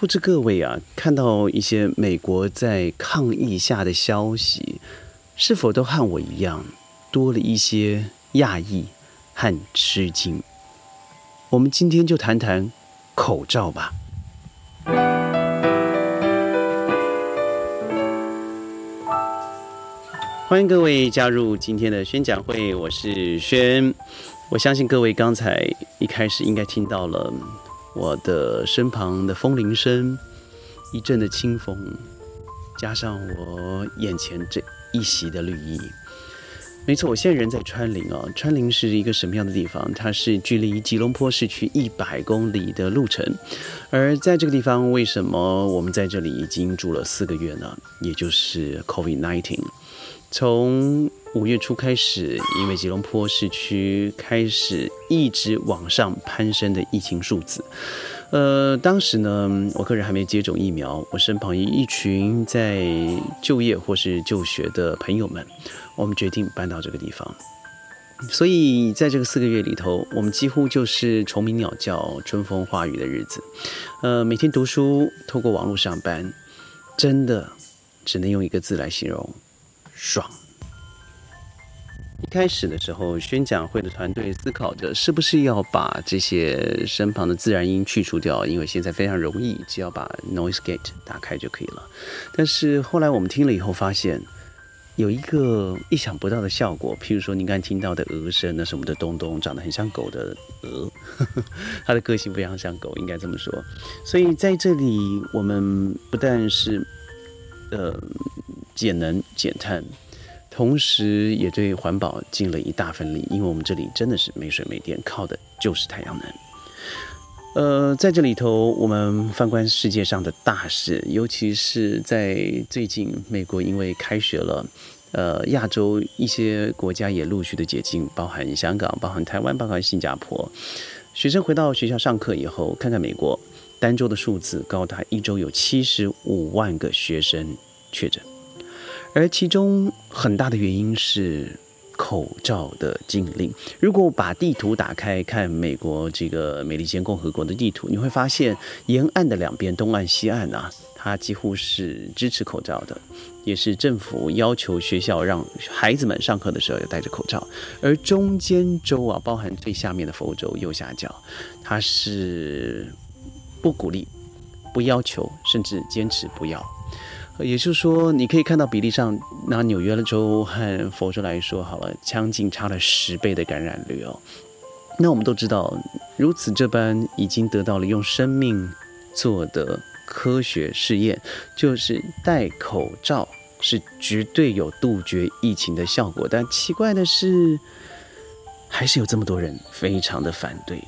不知各位啊，看到一些美国在抗议下的消息，是否都和我一样，多了一些讶异和吃惊？我们今天就谈谈口罩吧。欢迎各位加入今天的宣讲会，我是轩。我相信各位刚才一开始应该听到了我的身旁的风铃声，一阵的清风，加上我眼前这一袭的绿意。没错，我现在人在川林啊。川林是一个什么样的地方？它是距离吉隆坡市区一百公里的路程。而在这个地方，为什么我们在这里已经住了四个月呢？也就是 COVID-19。从五月初开始，因为吉隆坡市区开始一直往上攀升的疫情数字，呃，当时呢，我个人还没接种疫苗，我身旁一群在就业或是就学的朋友们，我们决定搬到这个地方。所以在这个四个月里头，我们几乎就是虫鸣鸟叫、春风化雨的日子。呃，每天读书，透过网络上班，真的只能用一个字来形容。爽。一开始的时候，宣讲会的团队思考着是不是要把这些身旁的自然音去除掉，因为现在非常容易，只要把 noise gate 打开就可以了。但是后来我们听了以后，发现有一个意想不到的效果，譬如说您刚才听到的鹅声，那是我们的东东，长得很像狗的鹅，它的个性非常像狗，应该这么说。所以在这里，我们不但是呃。减能减碳，同时也对环保尽了一大份力。因为我们这里真的是没水没电，靠的就是太阳能。呃，在这里头，我们翻观世界上的大事，尤其是在最近，美国因为开学了，呃，亚洲一些国家也陆续的解禁，包含香港、包含台湾、包含新加坡。学生回到学校上课以后，看看美国单周的数字，高达一周有七十五万个学生确诊。而其中很大的原因是口罩的禁令。如果把地图打开看美国这个美利坚共和国的地图，你会发现沿岸的两边，东岸、西岸啊，它几乎是支持口罩的，也是政府要求学校让孩子们上课的时候要戴着口罩。而中间州啊，包含最下面的佛州右下角，它是不鼓励、不要求，甚至坚持不要。也就是说，你可以看到比例上，拿纽约州和佛州来说，好了，将近差了十倍的感染率哦。那我们都知道，如此这般已经得到了用生命做的科学试验，就是戴口罩是绝对有杜绝疫情的效果。但奇怪的是，还是有这么多人非常的反对。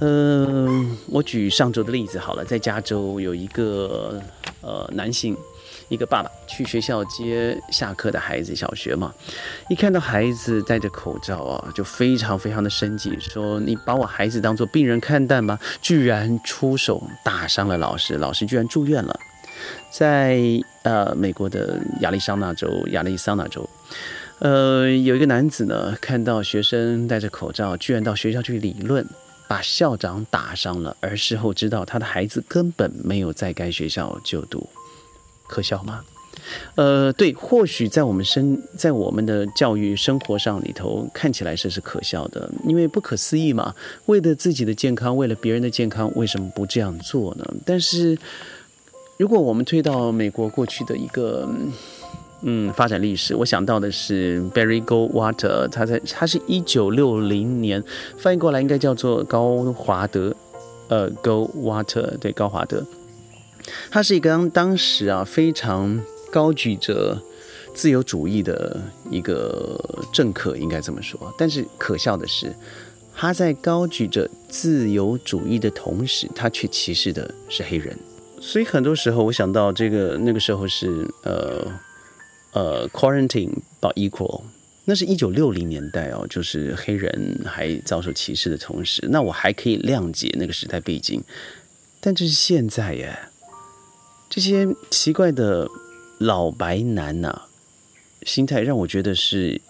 嗯，我举上周的例子好了，在加州有一个呃男性。一个爸爸去学校接下课的孩子，小学嘛，一看到孩子戴着口罩啊，就非常非常的生气，说：“你把我孩子当做病人看待吗？”居然出手打伤了老师，老师居然住院了。在呃美国的亚利桑那州，亚利桑那州，呃有一个男子呢，看到学生戴着口罩，居然到学校去理论，把校长打伤了，而事后知道他的孩子根本没有在该学校就读。可笑吗？呃，对，或许在我们生在我们的教育生活上里头，看起来这是可笑的，因为不可思议嘛。为了自己的健康，为了别人的健康，为什么不这样做呢？但是，如果我们推到美国过去的一个嗯发展历史，我想到的是 Barry Goldwater，他在他是一九六零年翻译过来应该叫做高华德，呃，Goldwater 对高华德。他是一个当时啊非常高举着自由主义的一个政客，应该这么说。但是可笑的是，他在高举着自由主义的同时，他却歧视的是黑人。所以很多时候，我想到这个那个时候是呃呃 quarantine 到 equal，那是一九六零年代哦，就是黑人还遭受歧视的同时，那我还可以谅解那个时代背景。但这是现在耶。这些奇怪的老白男呐，心态让我觉得是，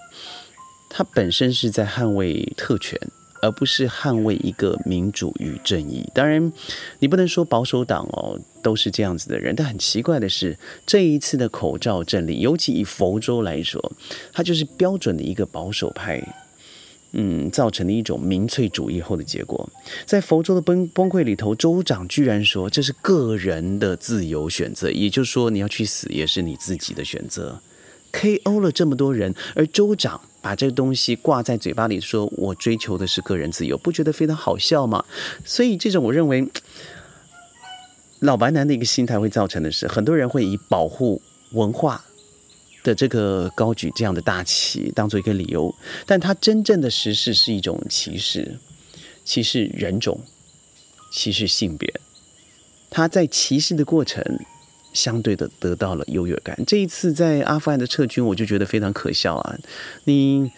他本身是在捍卫特权，而不是捍卫一个民主与正义。当然，你不能说保守党哦都是这样子的人，但很奇怪的是，这一次的口罩阵力，尤其以佛州来说，它就是标准的一个保守派。嗯，造成的一种民粹主义后的结果，在佛州的崩崩溃里头，州长居然说这是个人的自由选择，也就是说你要去死也是你自己的选择。K.O. 了这么多人，而州长把这个东西挂在嘴巴里，说我追求的是个人自由，不觉得非常好笑吗？所以这种我认为老白男的一个心态会造成的是，很多人会以保护文化。的这个高举这样的大旗当做一个理由，但他真正的实事是一种歧视，歧视人种，歧视性别。他在歧视的过程，相对的得到了优越感。这一次在阿富汗的撤军，我就觉得非常可笑啊！你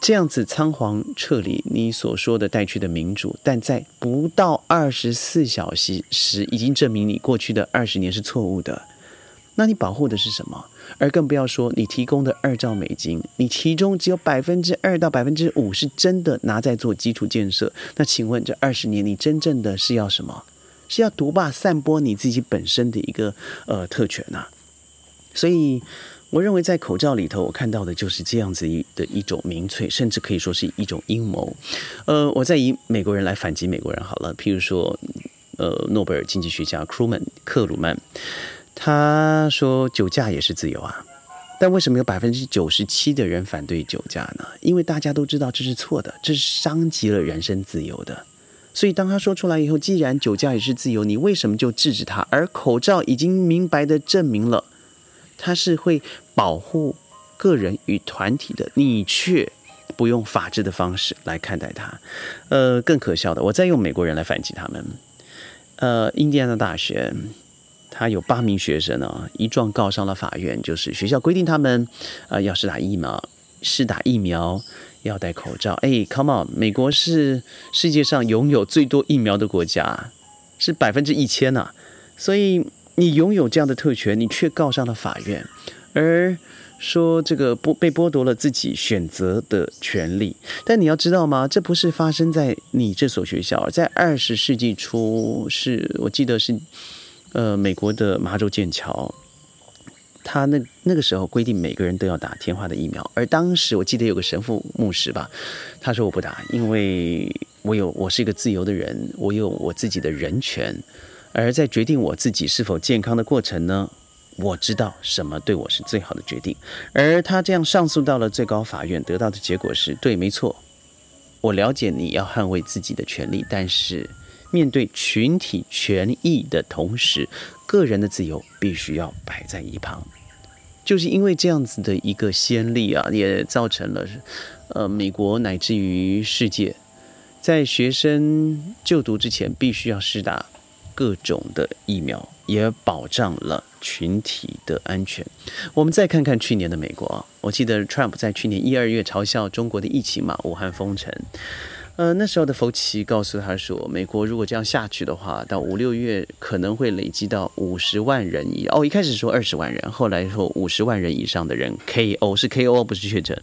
这样子仓皇撤离，你所说的带去的民主，但在不到二十四小时时，已经证明你过去的二十年是错误的。那你保护的是什么？而更不要说你提供的二兆美金，你其中只有百分之二到百分之五是真的拿在做基础建设。那请问这二十年你真正的是要什么？是要独霸散播你自己本身的一个呃特权呐？所以我认为在口罩里头，我看到的就是这样子一的一种民粹，甚至可以说是一种阴谋。呃，我再以美国人来反击美国人好了，譬如说呃诺贝尔经济学家克鲁曼克鲁曼。他说酒驾也是自由啊，但为什么有百分之九十七的人反对酒驾呢？因为大家都知道这是错的，这是伤及了人身自由的。所以当他说出来以后，既然酒驾也是自由，你为什么就制止他？而口罩已经明白的证明了，它是会保护个人与团体的，你却不用法治的方式来看待它。呃，更可笑的，我再用美国人来反击他们。呃，印第安纳大学。他有八名学生呢，一状告上了法院，就是学校规定他们，啊，要是打疫苗，是打疫苗要戴口罩。哎，come on，美国是世界上拥有最多疫苗的国家，是百分之一千呐。所以你拥有这样的特权，你却告上了法院，而说这个剥被剥夺了自己选择的权利。但你要知道吗？这不是发生在你这所学校，在二十世纪初，是我记得是。呃，美国的麻州剑桥，他那那个时候规定每个人都要打天花的疫苗，而当时我记得有个神父牧师吧，他说我不打，因为我有我是一个自由的人，我有我自己的人权，而在决定我自己是否健康的过程呢，我知道什么对我是最好的决定，而他这样上诉到了最高法院，得到的结果是对，没错，我了解你要捍卫自己的权利，但是。面对群体权益的同时，个人的自由必须要摆在一旁。就是因为这样子的一个先例啊，也造成了，呃，美国乃至于世界，在学生就读之前必须要施打各种的疫苗，也保障了群体的安全。我们再看看去年的美国，我记得 Trump 在去年一二月嘲笑中国的疫情嘛，武汉封城。呃，那时候的福奇告诉他说，美国如果这样下去的话，到五六月可能会累积到五十万人以哦，一开始说二十万人，后来说五十万人以上的人 KO 是 KO 不是确诊。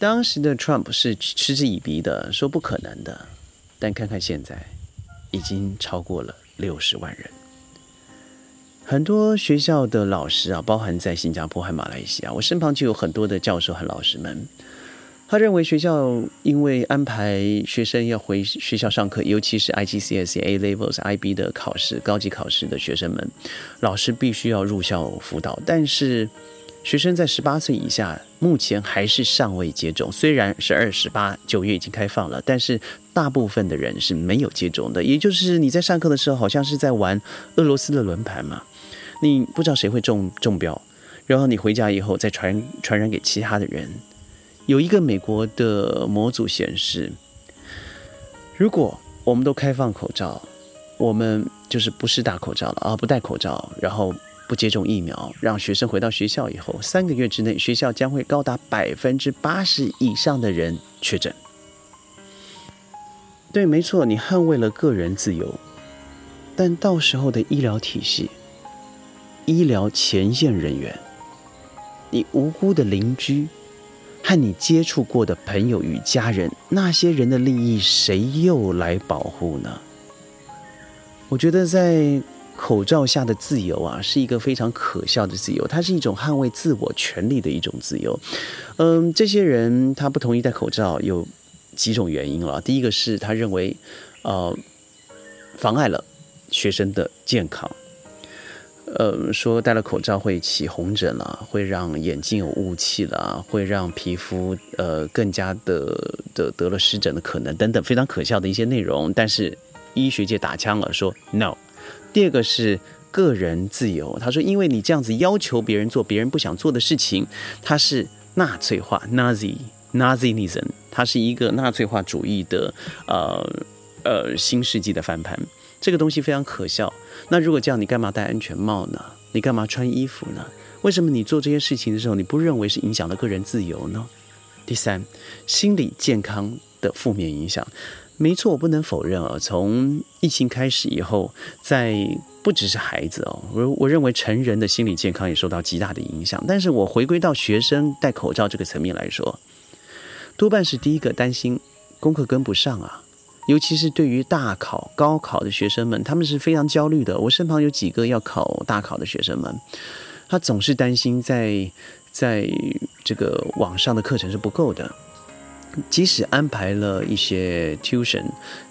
当时的 Trump 是嗤之以鼻的，说不可能的。但看看现在，已经超过了六十万人。很多学校的老师啊，包含在新加坡和马来西亚，我身旁就有很多的教授和老师们。他认为学校因为安排学生要回学校上课，尤其是 IGCSE、A Levels、IB 的考试、高级考试的学生们，老师必须要入校辅导。但是学生在十八岁以下，目前还是尚未接种。虽然是二十八九月已经开放了，但是大部分的人是没有接种的。也就是你在上课的时候，好像是在玩俄罗斯的轮盘嘛，你不知道谁会中中标，然后你回家以后再传传染给其他的人。有一个美国的模组显示，如果我们都开放口罩，我们就是不是戴口罩了啊，不戴口罩，然后不接种疫苗，让学生回到学校以后，三个月之内，学校将会高达百分之八十以上的人确诊。对，没错，你捍卫了个人自由，但到时候的医疗体系、医疗前线人员，你无辜的邻居。和你接触过的朋友与家人，那些人的利益谁又来保护呢？我觉得在口罩下的自由啊，是一个非常可笑的自由，它是一种捍卫自我权利的一种自由。嗯，这些人他不同意戴口罩，有几种原因了。第一个是他认为，呃，妨碍了学生的健康。呃，说戴了口罩会起红疹了，会让眼睛有雾气了，会让皮肤呃更加的的得了湿疹的可能等等，非常可笑的一些内容。但是医学界打枪了，说 no。第二个是个人自由，他说因为你这样子要求别人做别人不想做的事情，它是纳粹化 （Nazi Nazism），它是一个纳粹化主义的呃呃新世纪的翻盘。这个东西非常可笑。那如果这样，你干嘛戴安全帽呢？你干嘛穿衣服呢？为什么你做这些事情的时候，你不认为是影响了个人自由呢？第三，心理健康的负面影响。没错，我不能否认啊。从疫情开始以后，在不只是孩子哦，我我认为成人的心理健康也受到极大的影响。但是我回归到学生戴口罩这个层面来说，多半是第一个担心功课跟不上啊。尤其是对于大考、高考的学生们，他们是非常焦虑的。我身旁有几个要考大考的学生们，他总是担心在在这个网上的课程是不够的，即使安排了一些 tuition，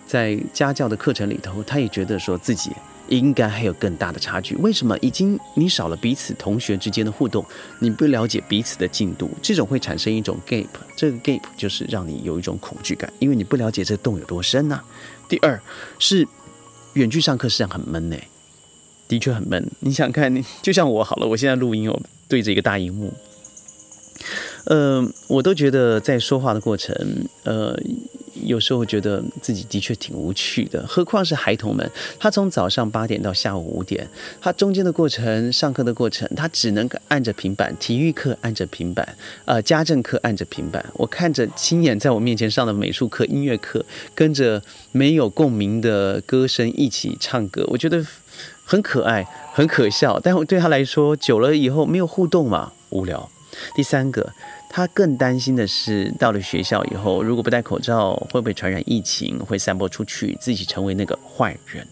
在家教的课程里头，他也觉得说自己。应该还有更大的差距。为什么？已经你少了彼此同学之间的互动，你不了解彼此的进度，这种会产生一种 gap。这个 gap 就是让你有一种恐惧感，因为你不了解这洞有多深呐。第二是远距上课实际上很闷呢，的确很闷。你想看，你就像我好了，我现在录音哦，对着一个大荧幕，呃，我都觉得在说话的过程，呃。有时候觉得自己的确挺无趣的，何况是孩童们。他从早上八点到下午五点，他中间的过程、上课的过程，他只能按着平板。体育课按着平板，呃，家政课按着平板。我看着亲眼在我面前上的美术课、音乐课，跟着没有共鸣的歌声一起唱歌，我觉得很可爱、很可笑。但我对他来说，久了以后没有互动嘛，无聊。第三个。他更担心的是，到了学校以后，如果不戴口罩，会不会传染疫情，会散播出去，自己成为那个坏人？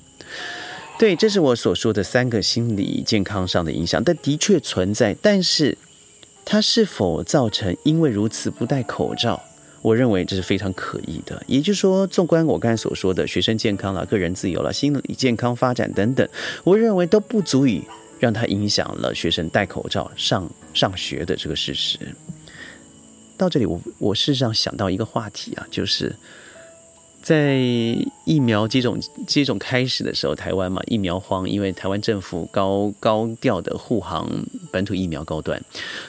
对，这是我所说的三个心理健康上的影响，但的确存在。但是，它是否造成因为如此不戴口罩？我认为这是非常可疑的。也就是说，纵观我刚才所说的学生健康了、个人自由了、心理健康发展等等，我认为都不足以让它影响了学生戴口罩上上学的这个事实。到这里，我我事实上想到一个话题啊，就是在疫苗接种接种开始的时候，台湾嘛疫苗荒，因为台湾政府高高调的护航本土疫苗高端，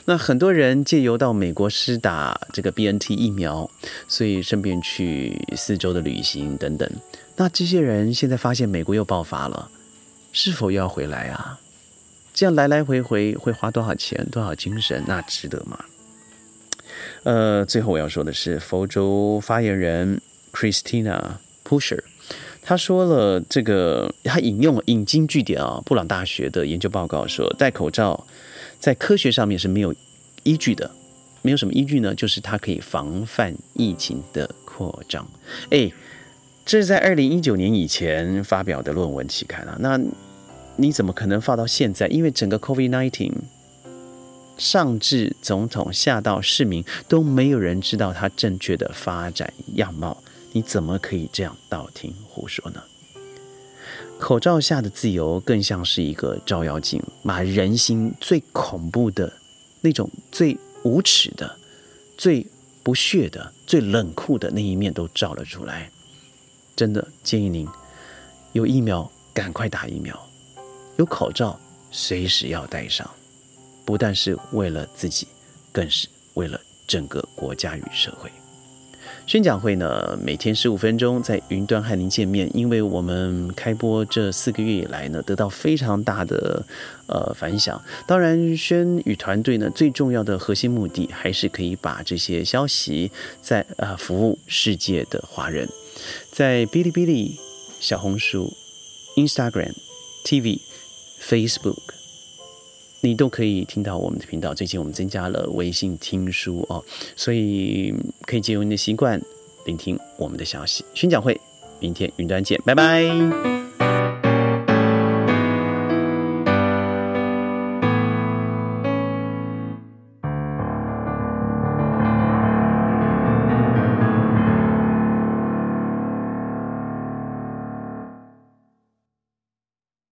那很多人借由到美国施打这个 B N T 疫苗，所以顺便去四周的旅行等等。那这些人现在发现美国又爆发了，是否又要回来啊？这样来来回回会花多少钱、多少精神？那值得吗？呃，最后我要说的是，佛州发言人 Christina Pusher，他说了这个，他引用引经据典啊，布朗大学的研究报告说，戴口罩在科学上面是没有依据的，没有什么依据呢，就是它可以防范疫情的扩张。哎，这是在二零一九年以前发表的论文期刊啊，那你怎么可能放到现在？因为整个 COVID nineteen。上至总统，下到市民，都没有人知道它正确的发展样貌。你怎么可以这样道听胡说呢？口罩下的自由更像是一个照妖镜，把人心最恐怖的那种、最无耻的、最不屑的、最冷酷的那一面都照了出来。真的建议您，有疫苗赶快打疫苗，有口罩随时要戴上。不但是为了自己，更是为了整个国家与社会。宣讲会呢，每天十五分钟，在云端和您见面。因为我们开播这四个月以来呢，得到非常大的呃反响。当然，宣与团队呢，最重要的核心目的，还是可以把这些消息在呃服务世界的华人，在哔哩哔哩、小红书、Instagram、TV、Facebook。你都可以听到我们的频道。最近我们增加了微信听书哦，所以可以借用你的习惯聆听我们的消息。宣讲会，明天云端见，拜拜。